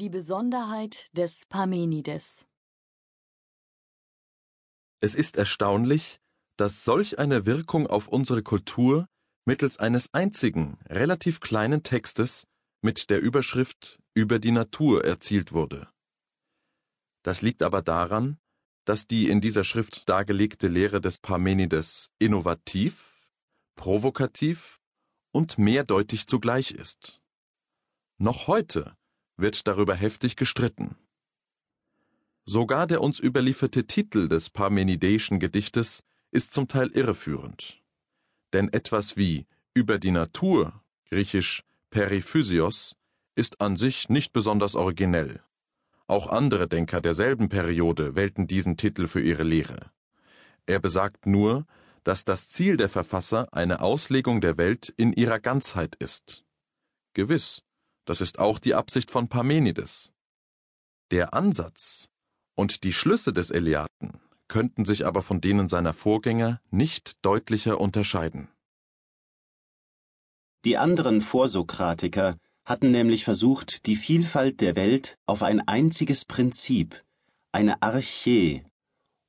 Die Besonderheit des Parmenides Es ist erstaunlich, dass solch eine Wirkung auf unsere Kultur mittels eines einzigen, relativ kleinen Textes mit der Überschrift Über die Natur erzielt wurde. Das liegt aber daran, dass die in dieser Schrift dargelegte Lehre des Parmenides innovativ, provokativ und mehrdeutig zugleich ist. Noch heute wird darüber heftig gestritten. Sogar der uns überlieferte Titel des Parmenideischen Gedichtes ist zum Teil irreführend. Denn etwas wie über die Natur, griechisch Periphysios, ist an sich nicht besonders originell. Auch andere Denker derselben Periode wählten diesen Titel für ihre Lehre. Er besagt nur, dass das Ziel der Verfasser eine Auslegung der Welt in ihrer Ganzheit ist. Gewiss, das ist auch die Absicht von Parmenides. Der Ansatz und die Schlüsse des Eleaten könnten sich aber von denen seiner Vorgänger nicht deutlicher unterscheiden. Die anderen Vorsokratiker hatten nämlich versucht, die Vielfalt der Welt auf ein einziges Prinzip, eine Arche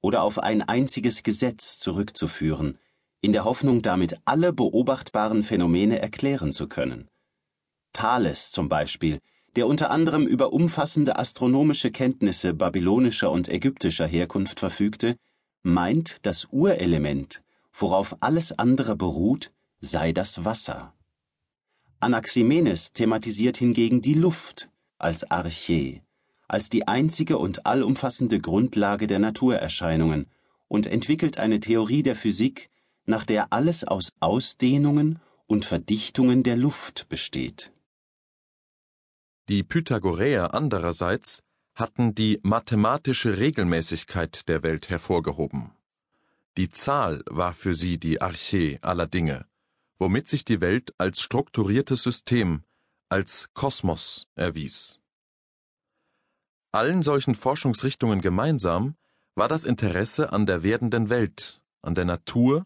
oder auf ein einziges Gesetz zurückzuführen, in der Hoffnung, damit alle beobachtbaren Phänomene erklären zu können. Thales zum Beispiel, der unter anderem über umfassende astronomische Kenntnisse babylonischer und ägyptischer Herkunft verfügte, meint, das Urelement, worauf alles andere beruht, sei das Wasser. Anaximenes thematisiert hingegen die Luft als Arche, als die einzige und allumfassende Grundlage der Naturerscheinungen und entwickelt eine Theorie der Physik, nach der alles aus Ausdehnungen und Verdichtungen der Luft besteht. Die Pythagoreer andererseits hatten die mathematische Regelmäßigkeit der Welt hervorgehoben. Die Zahl war für sie die Arche aller Dinge, womit sich die Welt als strukturiertes System, als Kosmos erwies. Allen solchen Forschungsrichtungen gemeinsam war das Interesse an der werdenden Welt, an der Natur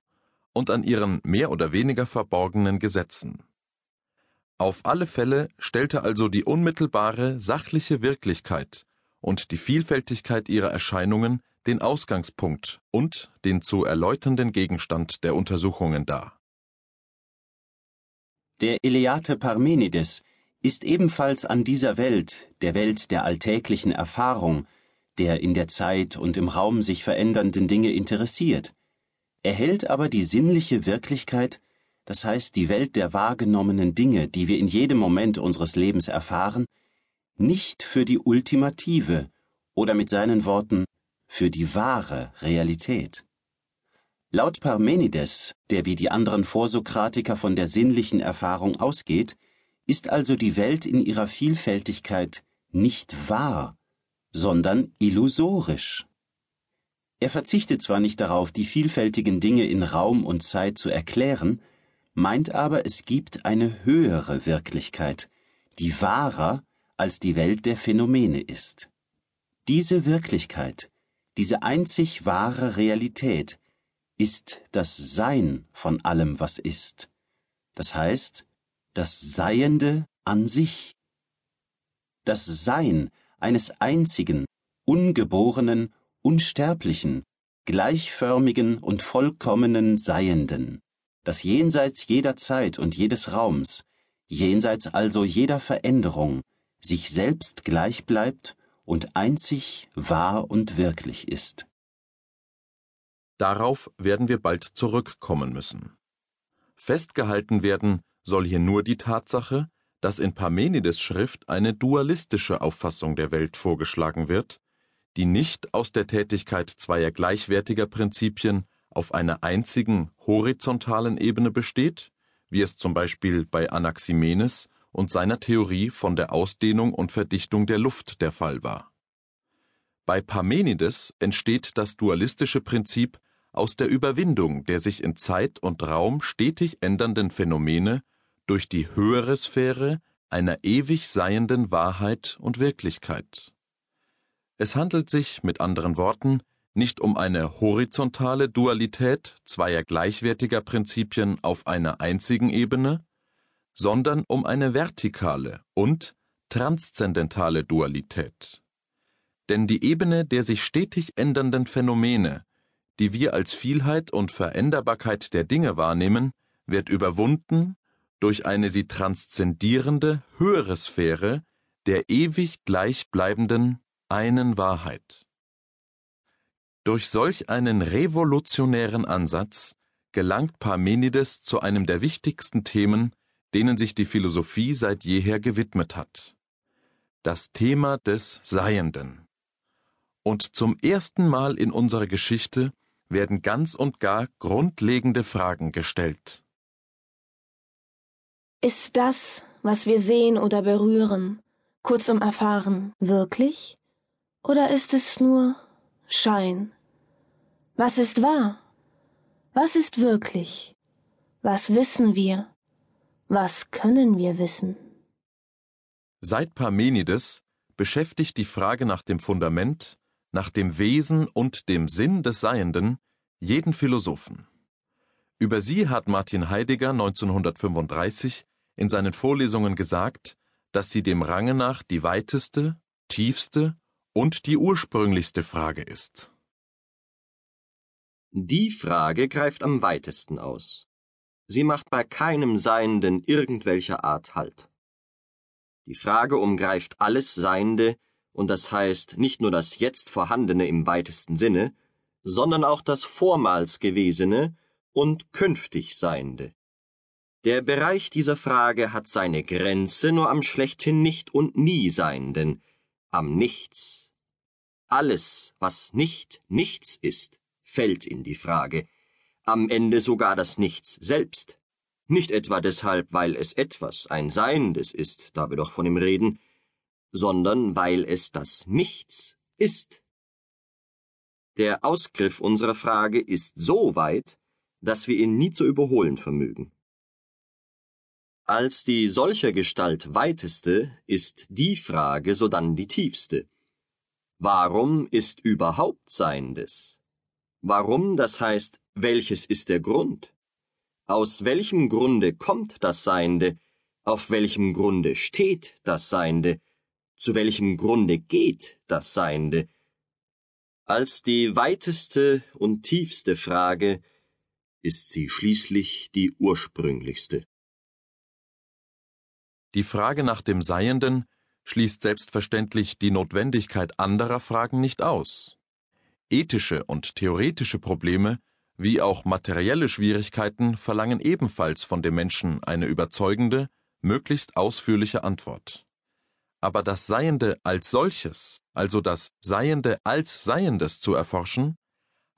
und an ihren mehr oder weniger verborgenen Gesetzen. Auf alle Fälle stellte also die unmittelbare sachliche Wirklichkeit und die Vielfältigkeit ihrer Erscheinungen den Ausgangspunkt und den zu erläuternden Gegenstand der Untersuchungen dar. Der Eleate Parmenides ist ebenfalls an dieser Welt, der Welt der alltäglichen Erfahrung, der in der Zeit und im Raum sich verändernden Dinge interessiert. Er hält aber die sinnliche Wirklichkeit, das heißt die Welt der wahrgenommenen Dinge, die wir in jedem Moment unseres Lebens erfahren, nicht für die ultimative oder mit seinen Worten für die wahre Realität. Laut Parmenides, der wie die anderen Vorsokratiker von der sinnlichen Erfahrung ausgeht, ist also die Welt in ihrer Vielfältigkeit nicht wahr, sondern illusorisch. Er verzichtet zwar nicht darauf, die vielfältigen Dinge in Raum und Zeit zu erklären, meint aber, es gibt eine höhere Wirklichkeit, die wahrer als die Welt der Phänomene ist. Diese Wirklichkeit, diese einzig wahre Realität, ist das Sein von allem, was ist. Das heißt, das Seiende an sich. Das Sein eines einzigen, ungeborenen, unsterblichen, gleichförmigen und vollkommenen Seienden, das jenseits jeder Zeit und jedes Raums, jenseits also jeder Veränderung, sich selbst gleich bleibt und einzig wahr und wirklich ist. Darauf werden wir bald zurückkommen müssen. Festgehalten werden soll hier nur die Tatsache, dass in Parmenides Schrift eine dualistische Auffassung der Welt vorgeschlagen wird, die nicht aus der Tätigkeit zweier gleichwertiger Prinzipien auf einer einzigen horizontalen Ebene besteht, wie es zum Beispiel bei Anaximenes und seiner Theorie von der Ausdehnung und Verdichtung der Luft der Fall war. Bei Parmenides entsteht das dualistische Prinzip aus der Überwindung der sich in Zeit und Raum stetig ändernden Phänomene durch die höhere Sphäre einer ewig seienden Wahrheit und Wirklichkeit. Es handelt sich, mit anderen Worten, nicht um eine horizontale Dualität zweier gleichwertiger Prinzipien auf einer einzigen Ebene, sondern um eine vertikale und transzendentale Dualität. Denn die Ebene der sich stetig ändernden Phänomene, die wir als Vielheit und Veränderbarkeit der Dinge wahrnehmen, wird überwunden durch eine sie transzendierende höhere Sphäre der ewig gleichbleibenden einen Wahrheit. Durch solch einen revolutionären Ansatz gelangt Parmenides zu einem der wichtigsten Themen, denen sich die Philosophie seit jeher gewidmet hat. Das Thema des Seienden. Und zum ersten Mal in unserer Geschichte werden ganz und gar grundlegende Fragen gestellt. Ist das, was wir sehen oder berühren, kurzum erfahren, wirklich? Oder ist es nur Schein? Was ist wahr? Was ist wirklich? Was wissen wir? Was können wir wissen? Seit Parmenides beschäftigt die Frage nach dem Fundament, nach dem Wesen und dem Sinn des Seienden jeden Philosophen. Über sie hat Martin Heidegger 1935 in seinen Vorlesungen gesagt, dass sie dem Range nach die weiteste, tiefste und die ursprünglichste Frage ist. Die Frage greift am weitesten aus. Sie macht bei keinem Seienden irgendwelcher Art Halt. Die Frage umgreift alles Seiende, und das heißt nicht nur das jetzt Vorhandene im weitesten Sinne, sondern auch das vormals Gewesene und künftig Seiende. Der Bereich dieser Frage hat seine Grenze nur am schlechthin nicht und nie Seienden, am Nichts. Alles, was nicht nichts ist, fällt in die Frage, am Ende sogar das Nichts selbst. Nicht etwa deshalb, weil es etwas, ein Seiendes ist, da wir doch von ihm reden, sondern weil es das Nichts ist. Der Ausgriff unserer Frage ist so weit, dass wir ihn nie zu überholen vermögen. Als die solcher Gestalt weiteste ist die Frage sodann die tiefste. Warum ist überhaupt Seiendes? Warum, das heißt, welches ist der Grund? Aus welchem Grunde kommt das Seiende? Auf welchem Grunde steht das Seiende? Zu welchem Grunde geht das Seiende? Als die weiteste und tiefste Frage ist sie schließlich die ursprünglichste. Die Frage nach dem Seienden schließt selbstverständlich die Notwendigkeit anderer Fragen nicht aus. Ethische und theoretische Probleme wie auch materielle Schwierigkeiten verlangen ebenfalls von dem Menschen eine überzeugende, möglichst ausführliche Antwort aber das Seiende als solches, also das Seiende als Seiendes zu erforschen,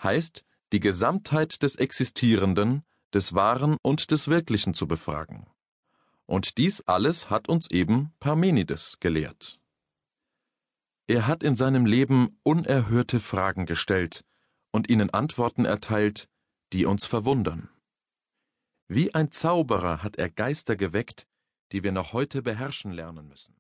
heißt, die Gesamtheit des Existierenden, des Wahren und des Wirklichen zu befragen. Und dies alles hat uns eben Parmenides gelehrt. Er hat in seinem Leben unerhörte Fragen gestellt und ihnen Antworten erteilt, die uns verwundern. Wie ein Zauberer hat er Geister geweckt, die wir noch heute beherrschen lernen müssen.